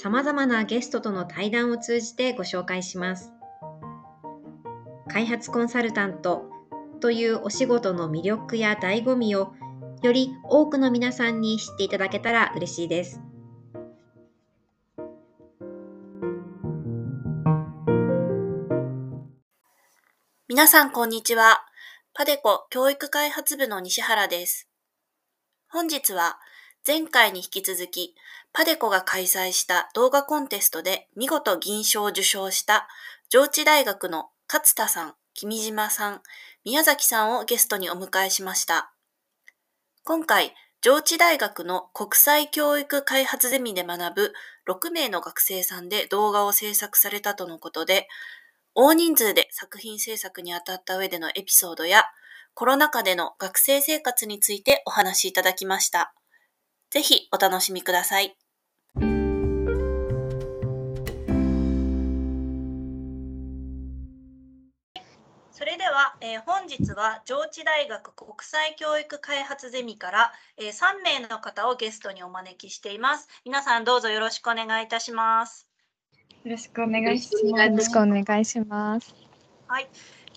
様々なゲストとの対談を通じてご紹介します。開発コンサルタントというお仕事の魅力や醍醐味をより多くの皆さんに知っていただけたら嬉しいです。皆さんこんにちは。パデコ教育開発部の西原です。本日は前回に引き続きパデコが開催した動画コンテストで見事銀賞を受賞した上智大学の勝田さん、君島さん、宮崎さんをゲストにお迎えしました。今回、上智大学の国際教育開発ゼミで学ぶ6名の学生さんで動画を制作されたとのことで、大人数で作品制作にあたった上でのエピソードや、コロナ禍での学生生活についてお話しいただきました。ぜひお楽しみください。それでは、えー、本日は上智大学国際教育開発ゼミから、えー、3名の方をゲストにお招きしています。皆さんどうぞよろしくお願いいたします。よろしくお願いします。よろしくお願いします。はい。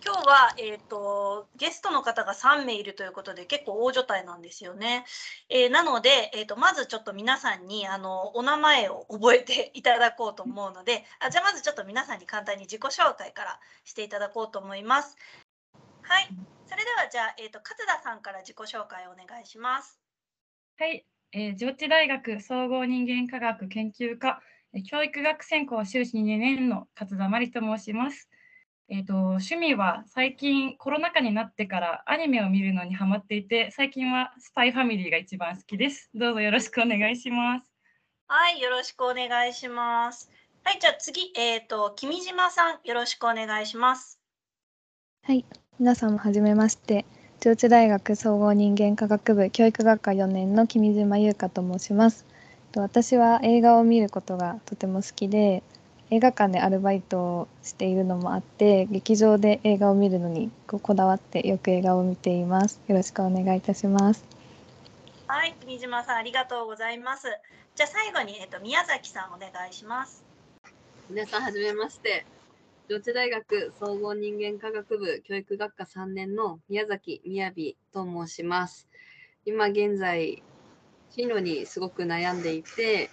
今日は、えーと、ゲストの方が3名いるということで結構大所帯なんですよね。えー、なので、えーと、まずちょっと皆さんにあのお名前を覚えていただこうと思うのであじゃあまずちょっと皆さんに簡単に自己紹介からしていただこうと思います。はい、それではじゃあ、えーと、勝田さんから自己紹介をお願いします。はい、えー、上智大学総合人間科学研究科教育学専攻修士2年の勝田真理と申します。えーと、趣味は最近コロナ禍になってからアニメを見るのにハマっていて最近はスパイファミリーが一番好きです。どうぞよろしくお願いします。はいよろしくお願いします。はいじゃあ次えっ、ー、と君島さんよろしくお願いします。はい皆さんもはじめまして。上智大学総合人間科学部教育学科4年の君島優香と申します。私は映画を見ることがとても好きで映画館でアルバイトをしているのもあって劇場で映画を見るのにこだわってよく映画を見ています。よろしくお願いいたします。はい国島さんありがとうございます。じゃあ最後にえっと宮崎さんお願いします。皆さんはじめまして。上智大学総合人間科学部教育学科3年の宮崎みやびと申します。今現在進路にすごく悩んでいて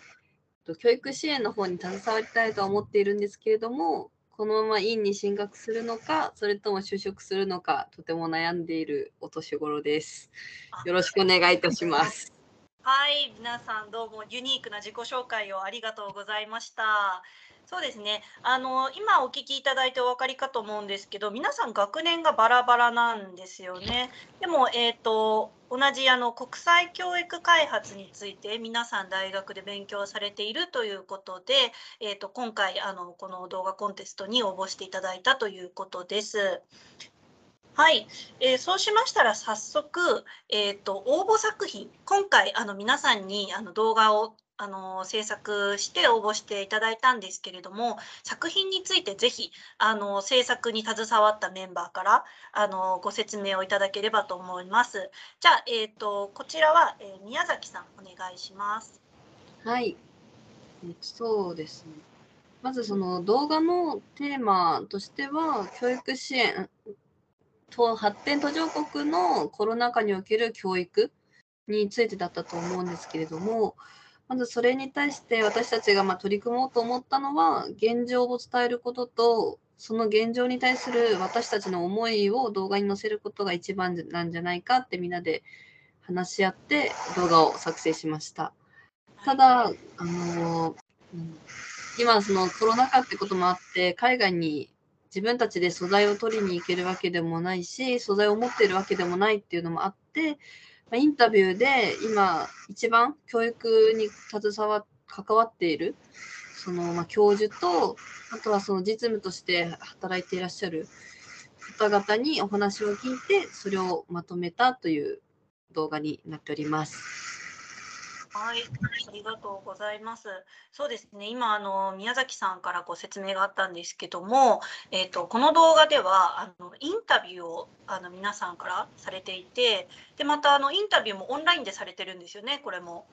と教育支援の方に携わりたいとは思っているんですけれども、このまま院に進学するのか、それとも就職するのか、とても悩んでいるお年頃です。よろしくお願いいたします。はい、皆さんどうもユニークな自己紹介をありがとうございました。そうですね。あの今お聞きいただいてお分かりかと思うんですけど、皆さん学年がバラバラなんですよね。でもえっ、ー、と同じあの国際教育開発について皆さん大学で勉強されているということで、えーと、今回あのこの動画コンテストに応募していただいたということです。はい、えー、そうしましたら早速、えーと応募作品今回あの皆さんにあの動画をあの制作して応募していただいたんですけれども作品についてぜひあの制作に携わったメンバーからあのご説明をいただければと思います。じゃあ、えーと、こちらは、えー、宮崎さんお願いします。はい、そうですね。まずその動画のテーマとしては教育支援と発展途上国のコロナ禍における教育についてだったと思うんですけれどもまずそれに対して私たちがま取り組もうと思ったのは現状を伝えることとその現状に対する私たちの思いを動画に載せることが一番なんじゃないかってみんなで話し合って動画を作成しました。ただ、あの今そのコロナ禍ってこともあって海外に自分たちで素材を取りに行けるわけでもないし素材を持っているわけでもないっていうのもあってまインタビューで今一番教育に携わっ関わっているそのま教授とあとはその実務として働いていらっしゃる方々にお話を聞いてそれをまとめたという動画になっております。はい、ありがとうございます。そうですね、今あの宮崎さんからご説明があったんですけども、えっ、ー、とこの動画ではあのインタビューをあの皆さんからされていて、でまたあのインタビューもオンラインでされてるんですよね、これも。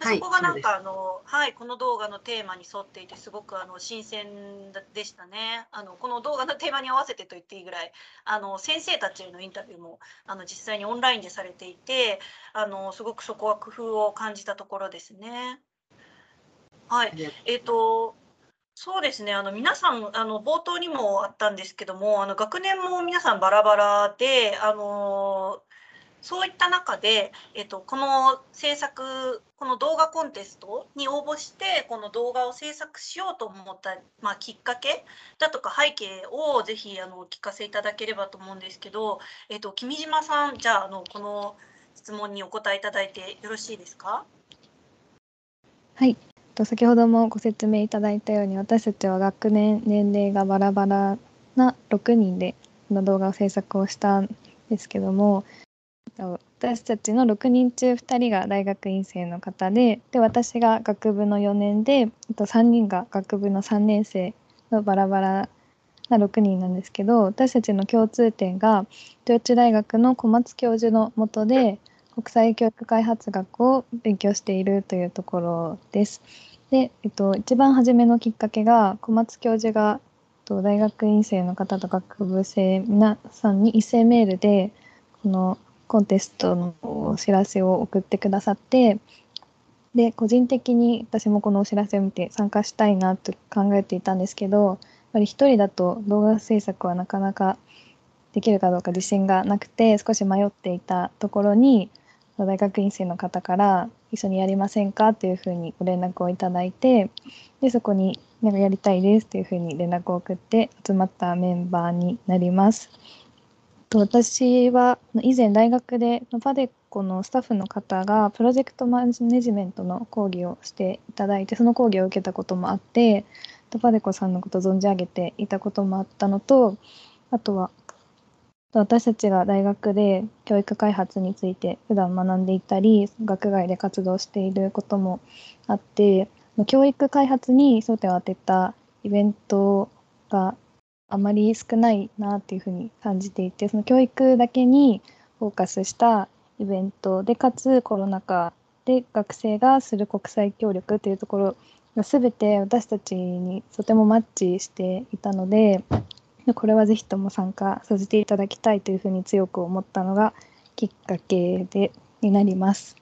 そこがなんかあの、はい、この動画のテーマに沿っていてすごくあの新鮮でしたね。あのこの動画のテーマに合わせてと言っていいぐらいあの先生たちへのインタビューもあの実際にオンラインでされていてあのすごくそこは工夫を感じたところですね。はい、えっ、ー、とそうですねあの皆さんあの冒頭にもあったんですけどもあの学年も皆さんバラバラであのそういった中で、えっと、この制作この動画コンテストに応募してこの動画を制作しようと思った、まあ、きっかけだとか背景をぜひあのお聞かせいただければと思うんですけど、えっと、君島さんじゃああのこの質問にお答えいただいてよろしいですか？はい。先ほどもご説明いただいたように私たちは学年年齢がバラバラな6人でこの動画を制作をしたんですけども私たちの6人中2人が大学院生の方でで私が学部の4年であと3人が学部の3年生のバラバラな6人なんですけど私たちの共通点が上智大学の小松教授のもとで国際教育開発学を勉強しているというところです。で、えっと、一番初めのきっかけが小松教授が大学院生の方と学部生皆さんに一斉メールでこのコンテストのお知らせを送ってくださってで個人的に私もこのお知らせを見て参加したいなと考えていたんですけどやっぱり一人だと動画制作はなかなかできるかどうか自信がなくて少し迷っていたところに大学院生の方から一緒にやりませんか？というふうにご連絡をいただいてでそこになんかやりたいですというふうに連絡を送って集まったメンバーになります。と私は以前大学でパデコのスタッフの方がプロジェクトマネジメントの講義をしていただいてその講義を受けたこともあってパデコさんのことを存じ上げていたこともあったのとあとは私たちが大学で教育開発について普段学んでいたり学外で活動していることもあって教育開発に焦点を当てたイベントがあまり少ないなっていうふうに感じていてその教育だけにフォーカスしたイベントでかつコロナ禍で学生がする国際協力っていうところが全て私たちにとてもマッチしていたのでこれはぜひとも参加させていただきたいというふうに強く思ったのがきっかけでになります。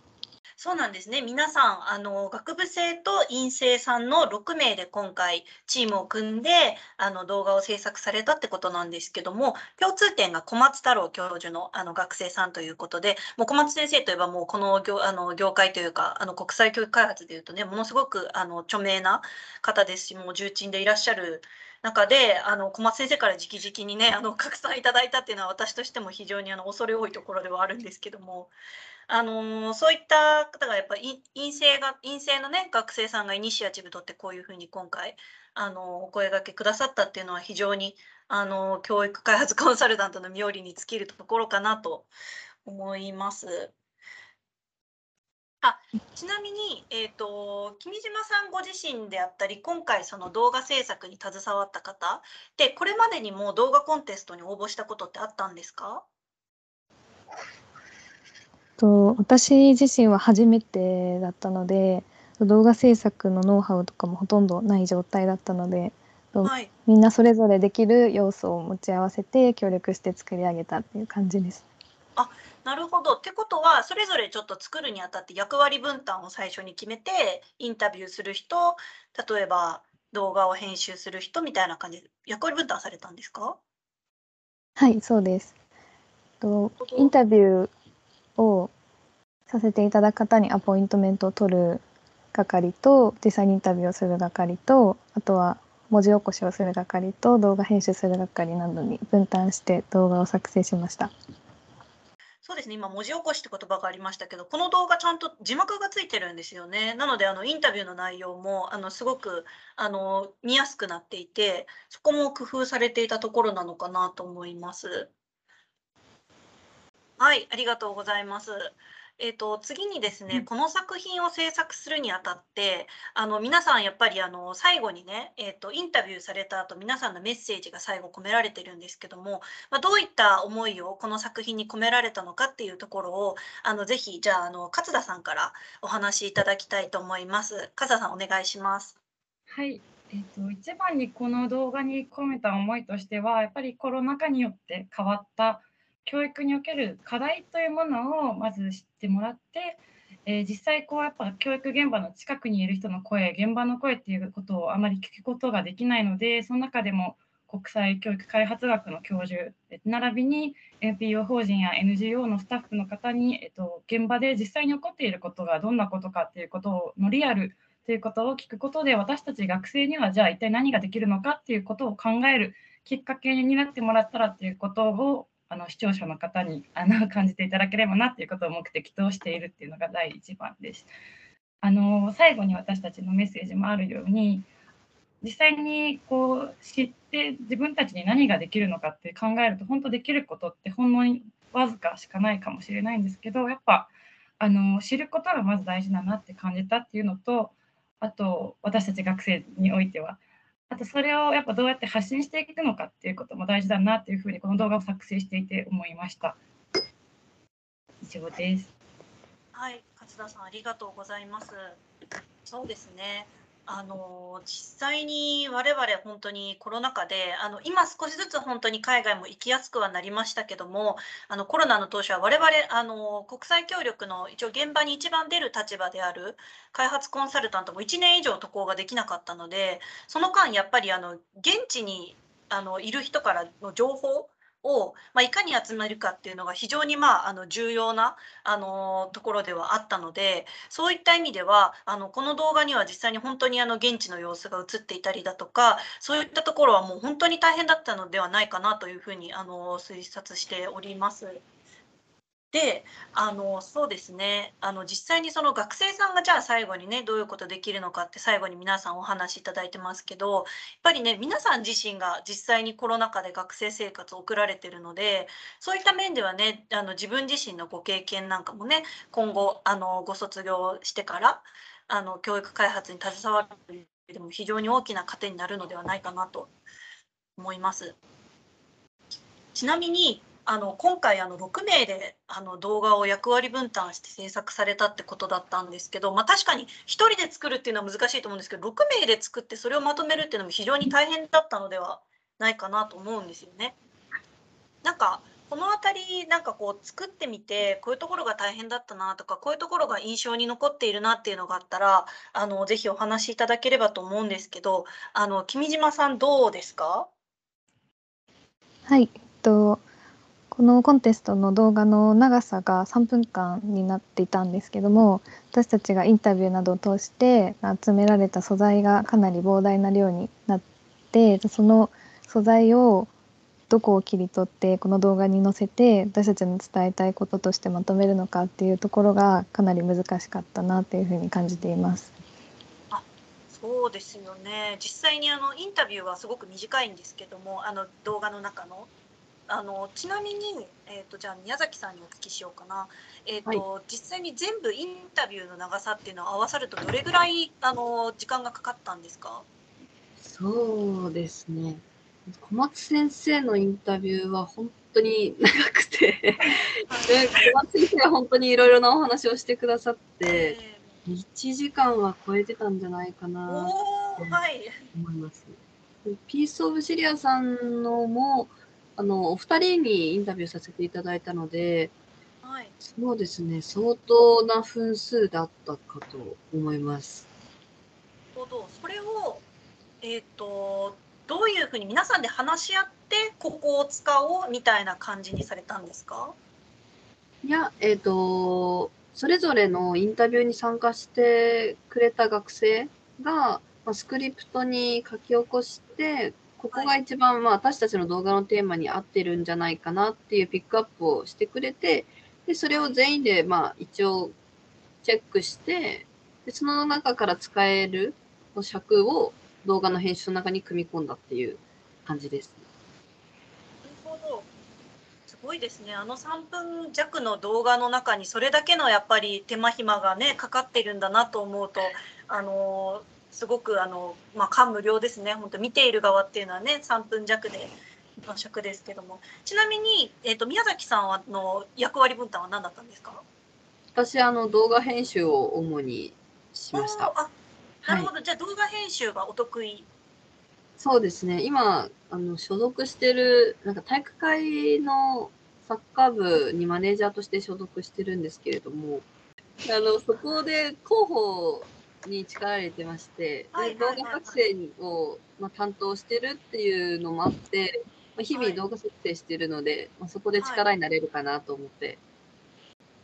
そうなんですね。皆さん、あの、学部生と院生さんの6名で今回チームを組んで、あの、動画を制作されたってことなんですけども、共通点が小松太郎教授のあの学生さんということで、もう小松先生といえばもうこの業あの業界というか、あの国際教育開発でいうとね、ものすごくあの著名な方ですし、もう重鎮でいらっしゃる中であの小松先生から直々にねあの拡散いただいたっていうのは私としても非常にあの恐れ多いところではあるんですけどもあのそういった方がやっぱり陰性が陰性のね学生さんがイニシアチブとってこういうふうに今回あのお声がけくださったっていうのは非常にあの教育開発コンサルタントの妙利に尽きるところかなと思います。あちなみに、えーと、君島さんご自身であったり今回その動画制作に携わった方でこれまでにも動画コンテストに応募したことってあったんですか？と私自身は初めてだったので動画制作のノウハウとかもほとんどない状態だったので、はい、みんなそれぞれできる要素を持ち合わせて協力して作り上げたっていう感じです。なるほど。ってことは、それぞれちょっと作るにあたって役割分担を最初に決めて、インタビューする人、例えば動画を編集する人みたいな感じで役割分担されたんですか？はい、そうです。とインタビューをさせていただく方にアポイントメントを取る係と実際にインタビューをする係とあとは文字起こしをする係と動画編集する係などに分担して動画を作成しました。そうですね、今、文字起こしって言葉がありましたけど、この動画ちゃんと字幕がついてるんですよね。なので、あのインタビューの内容もあのすごくあの見やすくなっていて、そこも工夫されていたところなのかなと思います。はい、ありがとうございます。えっと、次にですね、うんこの作品を制作するにあたって、あの皆さんやっぱりあの最後にね、えっと、インタビューされた後、皆さんのメッセージが最後込められてるんですけども、まあ、どういった思いをこの作品に込められたのかっていうところをあのぜひじゃああの勝田さんからお話しいただきたいと思います。勝田さんお願いします。はい、えっと一番にこの動画に込めた思いとしてはやっぱりコロナ禍によって変わった教育における課題というものをまず知ってもらって、えー実際こうやっぱ教育現場の近くにいる人の声現場の声っていうことをあまり聞くことができないのでその中でも国際教育開発学の教授並びに NPO 法人や NGO のスタッフの方に、えっと、現場で実際に起こっていることがどんなことかっていうことをのリアルということを聞くことで私たち学生にはじゃあ一体何ができるのかっていうことを考えるきっかけになってもらったらっていうことをあの視聴者の方にあの 感じていただければなっていうことを目的としているっていうのが第一番です。あの最後に私たちのメッセージもあるように実際にこう知って自分たちに何ができるのかって考えると本当できることってほんのにわずかしかないかもしれないんですけどやっぱあの知ることがまず大事だなって感じたっていうのとあと私たち学生においてはあとそれをやっぱどうやって発信していくのかっていうことも大事だなっていうふうにこの動画を作成していて思いました。以上です。はい、勝田さんありがとうございます。そうですね。あの実際に我々本当にコロナ禍であの今少しずつ本当に海外も行きやすくはなりましたけどもあのコロナの当初は我々あの国際協力の一応現場に一番出る立場である開発コンサルタントも1年以上渡航ができなかったのでその間やっぱりあの現地にあのいる人からの情報を、まあ、いかに集めるかっていうのが非常に、まあ、あの重要なあのところではあったのでそういった意味ではあのこの動画には実際に本当にあの現地の様子が映っていたりだとかそういったところはもう本当に大変だったのではないかなというふうにあの推察しております。であのそうですねあの実際にその学生さんがじゃあ最後にねどういうことできるのかって最後に皆さんお話しいただいてますけどやっぱりね皆さん自身が実際にコロナ禍で学生生活を送られてるのでそういった面ではねあの自分自身のご経験なんかもね今後あのご卒業してからあの教育開発に携わるという意味でも非常に大きな糧になるのではないかなと思います。ちなみにあの今回あの6名であの動画を役割分担して制作されたってことだったんですけど、まあ、確かに1人で作るっていうのは難しいと思うんですけど6名で作ってそれをまとめるっていうのも非常に大変だったのではないかなと思うんですよね。なんかこの辺りなんかこう作ってみてこういうところが大変だったなとかこういうところが印象に残っているなっていうのがあったらあのぜひお話しいただければと思うんですけどあの君島さんどうですか？はい、えっとこのコンテストの動画の長さが3分間になっていたんですけども私たちがインタビューなどを通して集められた素材がかなり膨大な量になってその素材をどこを切り取ってこの動画に載せて私たちの伝えたいこととしてまとめるのかっていうところがかなり難しかったなというふうに感じています。そうですよね実際にあのインタビューはすごく短いんですけどもあの動画の中のあのちなみに、えー、とじゃあ宮崎さんにお聞きしようかな、えーと実際に全部インタビューの長さっていうのを合わさるとどれぐらいあの時間がかかったんですか？そうですね。小松先生のインタビューは本当に長くて。で小松先生は本当にいろいろなお話をしてくださって、え1時間は超えてたんじゃないかーなと思います。でピース・オブ・シリアさんのも、あの、お二人にインタビューさせていただいたので、はい。そうですね、相当な分数だったかと思います。なるほど。それを、えっ、と、どういうふうに皆さんで話し合って、ここを使おうみたいな感じにされたんですか？いや、えっ、と、それぞれのインタビューに参加してくれた学生が、まあ、スクリプトに書き起こして、ここが一番、まあ、私たちの動画のテーマに合ってるんじゃないかなっていうピックアップをしてくれて、で、それを全員で、まあ、一応チェックして、でその中から使える尺を動画の編集の中に組み込んだっていう感じです。なるほど。すごいですね。あの3分弱の動画の中にそれだけのやっぱり手間暇がねかかってるんだなと思うと、あのすごくあのまあ感無量ですね。本当見ている側っていうのはね3分弱での尺ですけども、ちなみにえっ、と宮崎さんはの役割分担は何だったんですか？私、あの、動画編集を主にしました。あ、なるほど。じゃあ動画編集がお得意？そうですね。今、あの、所属してる、なんか体育会のサッカー部にマネージャーとして所属してるんですけれども、あの、そこで広報に力入れてまして、で動画作成を、まあ、担当してるっていうのもあって、まあ、日々はい動画作成してるので、まあ、そこで力になれるかなと思って。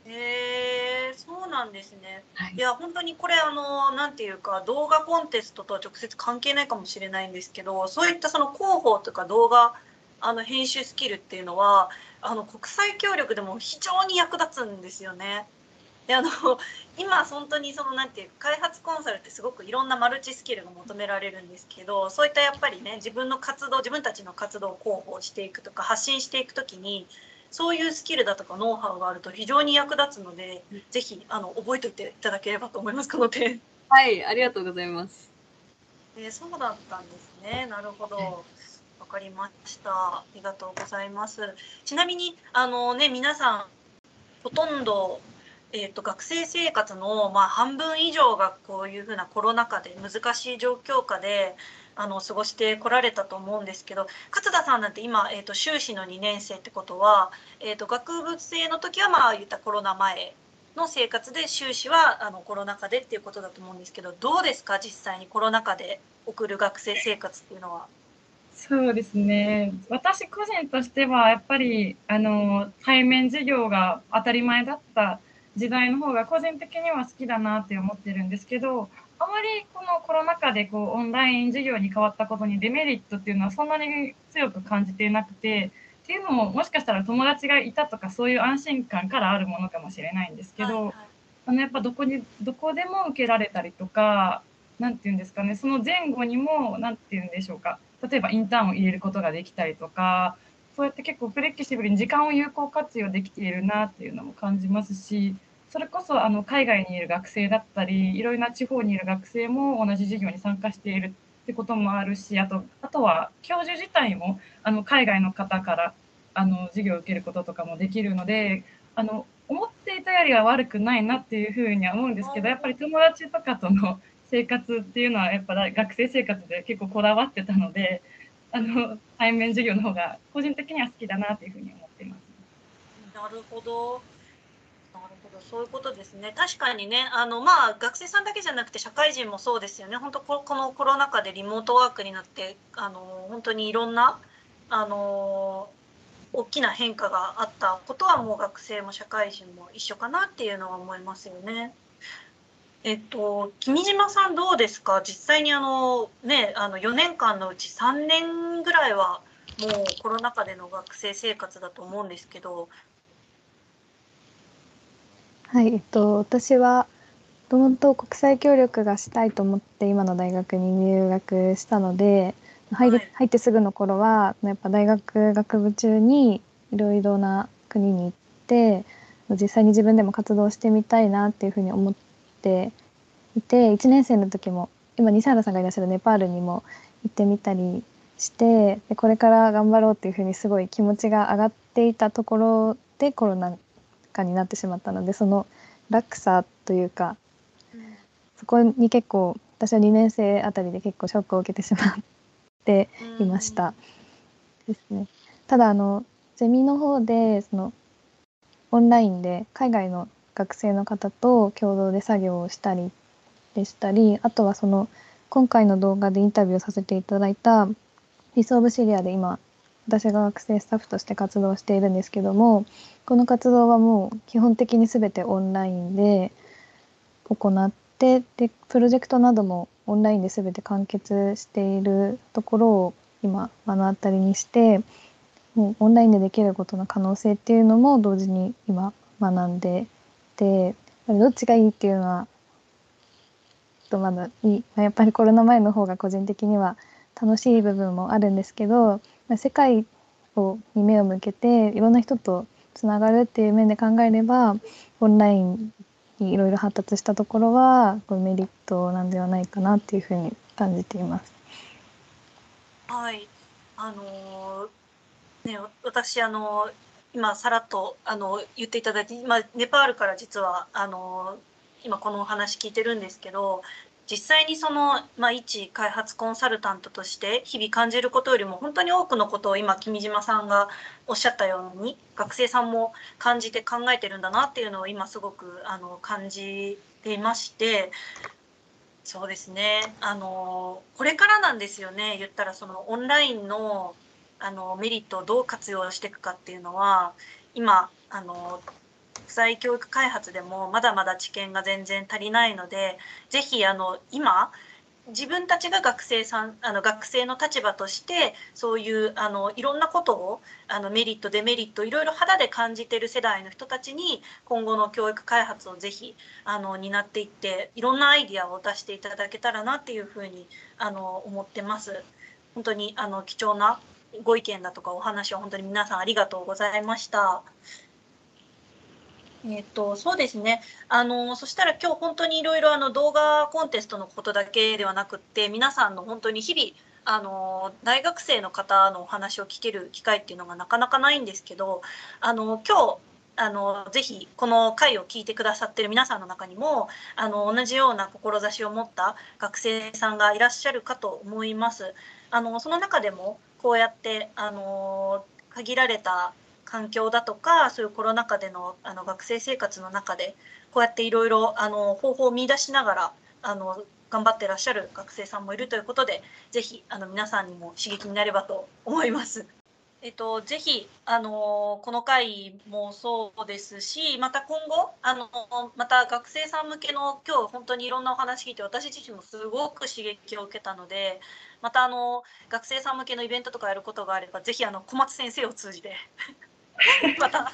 へえ、そうなんですね。はいいや本当にこれあのなんていうか動画コンテストとは直接関係ないかもしれないんですけどそういったその広報とか動画あの編集スキルっていうのはあの国際協力でも非常に役立つんですよね。であの 今本当にそのなんていうか開発コンサルってすごくいろんなマルチスキルが求められるんですけどそういったやっぱりね自分の活動自分たちの活動を広報していくとか発信していくときにそういうスキルだとかノウハウがあると非常に役立つので、ぜひあの覚えておいていただければと思いますこの点。はい、ありがとうございます。えーそうだったんですね。なるほど。はいわかりました。ありがとうございます。ちなみにあのね皆さんほとんどえっ、と学生生活のまあ半分以上がこういうふうなコロナ禍で難しい状況下であの過ごしてこられたと思うんですけど、勝田さんなんて今えっ、と修士の2年生ってことはえっ、と学部生の時はまあ言ったコロナ前の生活で修士はあのコロナ禍でっていうことだと思うんですけどどうですか？実際にコロナ禍で送る学生生活っていうのは。そうですね。私個人としてはやっぱりあの対面授業が当たり前だった時代の方が個人的には好きだなって思ってるんですけど、あまりこのコロナ禍でこうオンライン授業に変わったことにデメリットっていうのはそんなに強く感じていなくて、っていうのももしかしたら友達がいたとかそういう安心感からあるものかもしれないんですけど、はいはい。あのやっぱどこにどこでも受けられたりとか、なんていうんですかね、その前後にもなんていうんでしょうか、例えばインターンを入れることができたりとか、そうやって結構フレキシブルに時間を有効活用できているなっていうのも感じますし、それこそあの海外にいる学生だったり、いろいろな地方にいる学生も同じ授業に参加しているってこともあるし、あとあとは教授自体もあの海外の方からあの授業を受けることとかもできるので、あの思っていたよりは悪くないなっていうふうには思うんですけど、やっぱり友達とかとの生活っていうのはやっぱり学生生活で結構こだわってたので、あの対面授業の方が個人的には好きだなっていうふうに思ってます。なるほど。なるほど、そういうことですね。確かにね、あのまあ学生さんだけじゃなくて社会人もそうですよね。本当ここのコロナ禍でリモートワークになって、あの本当にいろんなあの大きな変化があったことはもう学生も社会人も一緒かなっていうのは思いますよね。えっと、君島さんどうですか？実際にあのね、あの4年間のうち3年ぐらいはもうコロナ禍での学生生活だと思うんですけど、はい、えっと、私はもともと国際協力がしたいと思って今の大学に入学したので入りはい。入ってすぐの頃はやっぱ大学学部中にいろいろな国に行って実際に自分でも活動してみたいなっていうふうに思っていて1年生の時も今西原さんがいらっしゃるネパールにも行ってみたりしてでこれから頑張ろうっていうふうにすごい気持ちが上がっていたところでコロナ禍になってしまったのでその落差というかそこに結構私は2年生あたりで結構ショックを受けてしまっていました。ですね。ただあのゼミの方でそのオンラインで海外の学生の方と共同で作業をしたりでしたりあとはその今回の動画でインタビューさせていただいたピース・オブ・シリアで今私が学生スタッフとして活動しているんですけどもこの活動はもう基本的に全てオンラインで行ってでプロジェクトなどもオンラインで全て完結しているところを今目の当たりにしてもうオンラインでできることの可能性っていうのも同時に今学んでてどっちがいいっていうのはとまだいいやっぱりコロナ前の方が個人的には楽しい部分もあるんですけど世界をに目を向けていろんな人とつながるっていう面で考えればオンラインにいろいろ発達したところはこメリットなんではないかなっていうふうに感じています。はいあのー、ね私あのー今さらっとあの言っていただいて今ネパールから実はあの今このお話聞いてるんですけど実際にその、まあ、一開発コンサルタントとして日々感じることよりも本当に多くのことを今君島さんがおっしゃったように学生さんも感じて考えてるんだなっていうのを今すごくあの感じていましてそうですねあのこれからなんですよね言ったらそのオンラインのあのメリットをどう活用していくかっていうのは今あの国際教育開発でもまだまだ知見が全然足りないので是非あの今自分たちが学生さんあの学生の立場としてそういうあのいろんなことをあのメリットデメリットいろいろ肌で感じてる世代の人たちに今後の教育開発をぜひあの担っていっていろんなアイディアを出していただけたらなっていうふうにあの思ってます。本当にあの貴重なご意見だとかお話を本当に皆さんありがとうございました。えっ、と、そうですね。あの、そしたら今日本当にいろいろあの動画コンテストのことだけではなくって、皆さんの本当に日々、あの、大学生の方のお話を聞ける機会っていうのがなかなかないんですけど、あの、今日、あのぜひこの回を聞いてくださってる皆さんの中にもあの同じような志を持った学生さんがいらっしゃるかと思います。あのその中でもこうやってあの限られた環境だとかそういうコロナ禍でのあの学生生活の中でこうやっていろいろ方法を見出しながらあの頑張ってらっしゃる学生さんもいるということでぜひあの皆さんにも刺激になればと思います。えっと、ぜひ、あのこの回もそうですし、また今後、あのまた学生さん向けの今日本当にいろんなお話聞いて、私自身もすごく刺激を受けたので、またあの学生さん向けのイベントとかやることがあれば、ぜひあの小松先生を通じて また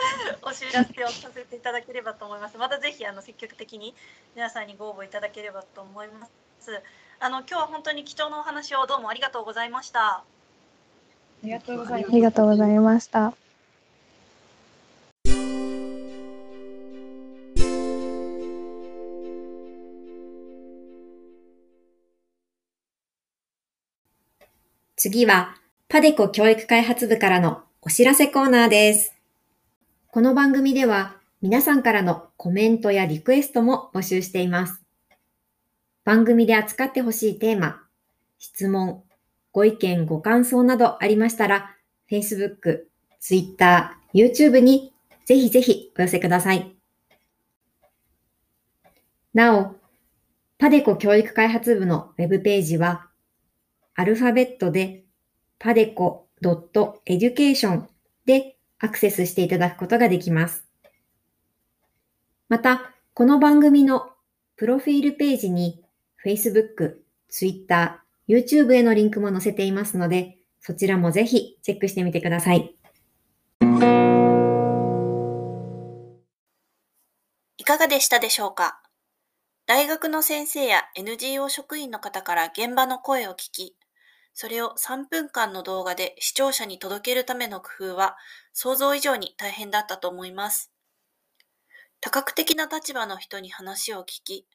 お知らせをさせていただければと思います。またぜひあの積極的に皆さんにご応募いただければと思います。あの今日は本当に貴重なお話をどうもありがとうございました。ありがとうございま。した。次は、パデコ教育開発部からのお知らせコーナーです。この番組では皆さんからのコメントやリクエストも募集しています。番組で扱ってほしいテーマ、質問、ご意見、ご感想などありましたら、Facebook、Twitter、YouTube にぜひぜひお寄せください。なお、パデコ教育開発部のウェブページは、アルファベットでパデコ .education でアクセスしていただくことができます。また、この番組のプロフィールページに Facebook、Twitter、YouTube へのリンクも載せていますので、そちらもぜひチェックしてみてください。いかがでしたでしょうか？大学の先生や NGO 職員の方から現場の声を聞き、それを3分間の動画で視聴者に届けるための工夫は想像以上に大変だったと思います。多角的な立場の人に話を聞き、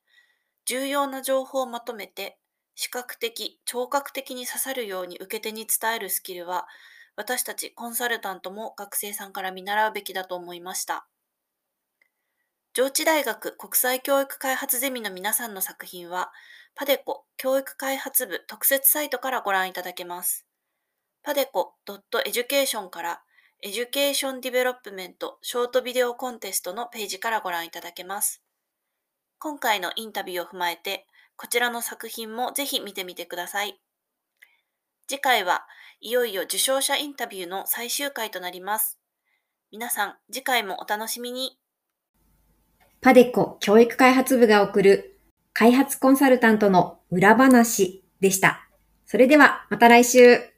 重要な情報をまとめて視覚的、聴覚的に刺さるように受け手に伝えるスキルは、私たちコンサルタントも学生さんから見習うべきだと思いました。上智大学国際教育開発ゼミの皆さんの作品は、パデコ教育開発部特設サイトからご覧いただけます。パデコ .education から Education Development Short Video Contest のページからご覧いただけます。今回のインタビューを踏まえて、こちらの作品もぜひ見てみてください。次回はいよいよ受賞者インタビューの最終回となります。皆さん、次回もお楽しみに。パデコ教育開発部が送る開発コンサルタントの裏話でした。それではまた来週。